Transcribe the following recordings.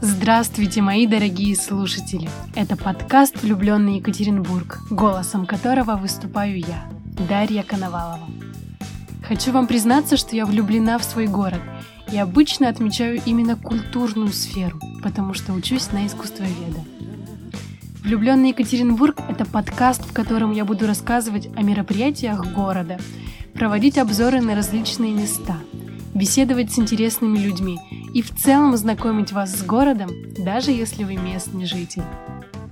Здравствуйте, мои дорогие слушатели! Это подкаст «Влюбленный Екатеринбург», голосом которого выступаю я, Дарья Коновалова. Хочу вам признаться, что я влюблена в свой город и обычно отмечаю именно культурную сферу, потому что учусь на искусствоведа. «Влюбленный Екатеринбург» — это подкаст, в котором я буду рассказывать о мероприятиях города, проводить обзоры на различные места, беседовать с интересными людьми и в целом знакомить вас с городом, даже если вы местный житель.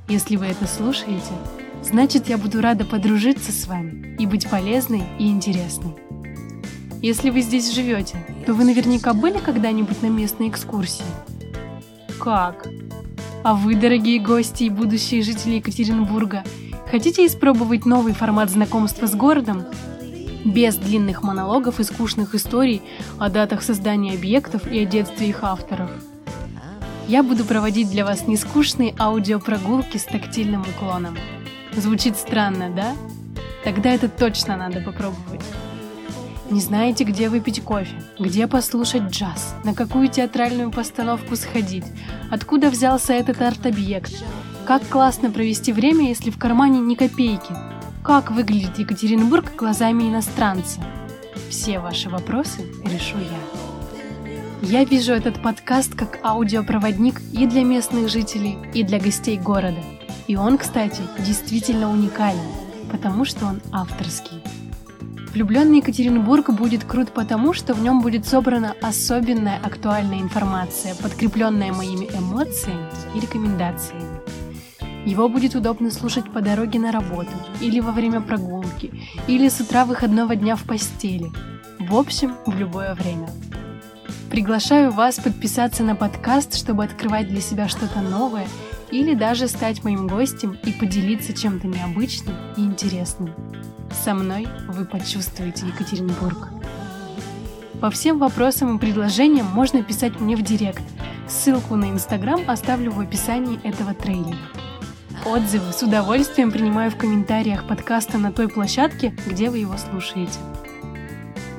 Если вы это слушаете, значит я буду рада подружиться с вами и быть полезной и интересной. Если вы здесь живете, то вы наверняка были когда-нибудь на местной экскурсии. Как? А вы, дорогие гости и будущие жители Екатеринбурга, хотите испробовать новый формат знакомства с городом? Без длинных монологов и скучных историй о датах создания объектов и о детстве их авторов. Я буду проводить для вас нескучные аудиопрогулки с тактильным уклоном. Звучит странно, да? Тогда это точно надо попробовать. Не знаете, где выпить кофе, где послушать джаз, на какую театральную постановку сходить, откуда взялся этот арт-объект, как классно провести время, если в кармане ни копейки, как выглядит Екатеринбург глазами иностранца. Все ваши вопросы решу я. Я вижу этот подкаст как аудиопроводник и для местных жителей, и для гостей города. И он, кстати, действительно уникален, потому что он авторский. Влюбленный Екатеринбург будет крут потому, что в нем будет собрана особенная актуальная информация, подкрепленная моими эмоциями и рекомендациями. Его будет удобно слушать по дороге на работу, или во время прогулки, или с утра выходного дня в постели. В общем, в любое время. Приглашаю вас подписаться на подкаст, чтобы открывать для себя что-то новое, или даже стать моим гостем и поделиться чем-то необычным и интересным. Со мной вы почувствуете Екатеринбург. По всем вопросам и предложениям можно писать мне в директ. Ссылку на Инстаграм оставлю в описании этого трейлера. Отзывы с удовольствием принимаю в комментариях подкаста на той площадке, где вы его слушаете.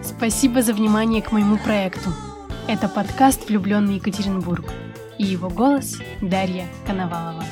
Спасибо за внимание к моему проекту. Это подкаст «Влюбленный Екатеринбург» и его голос Дарья Коновалова.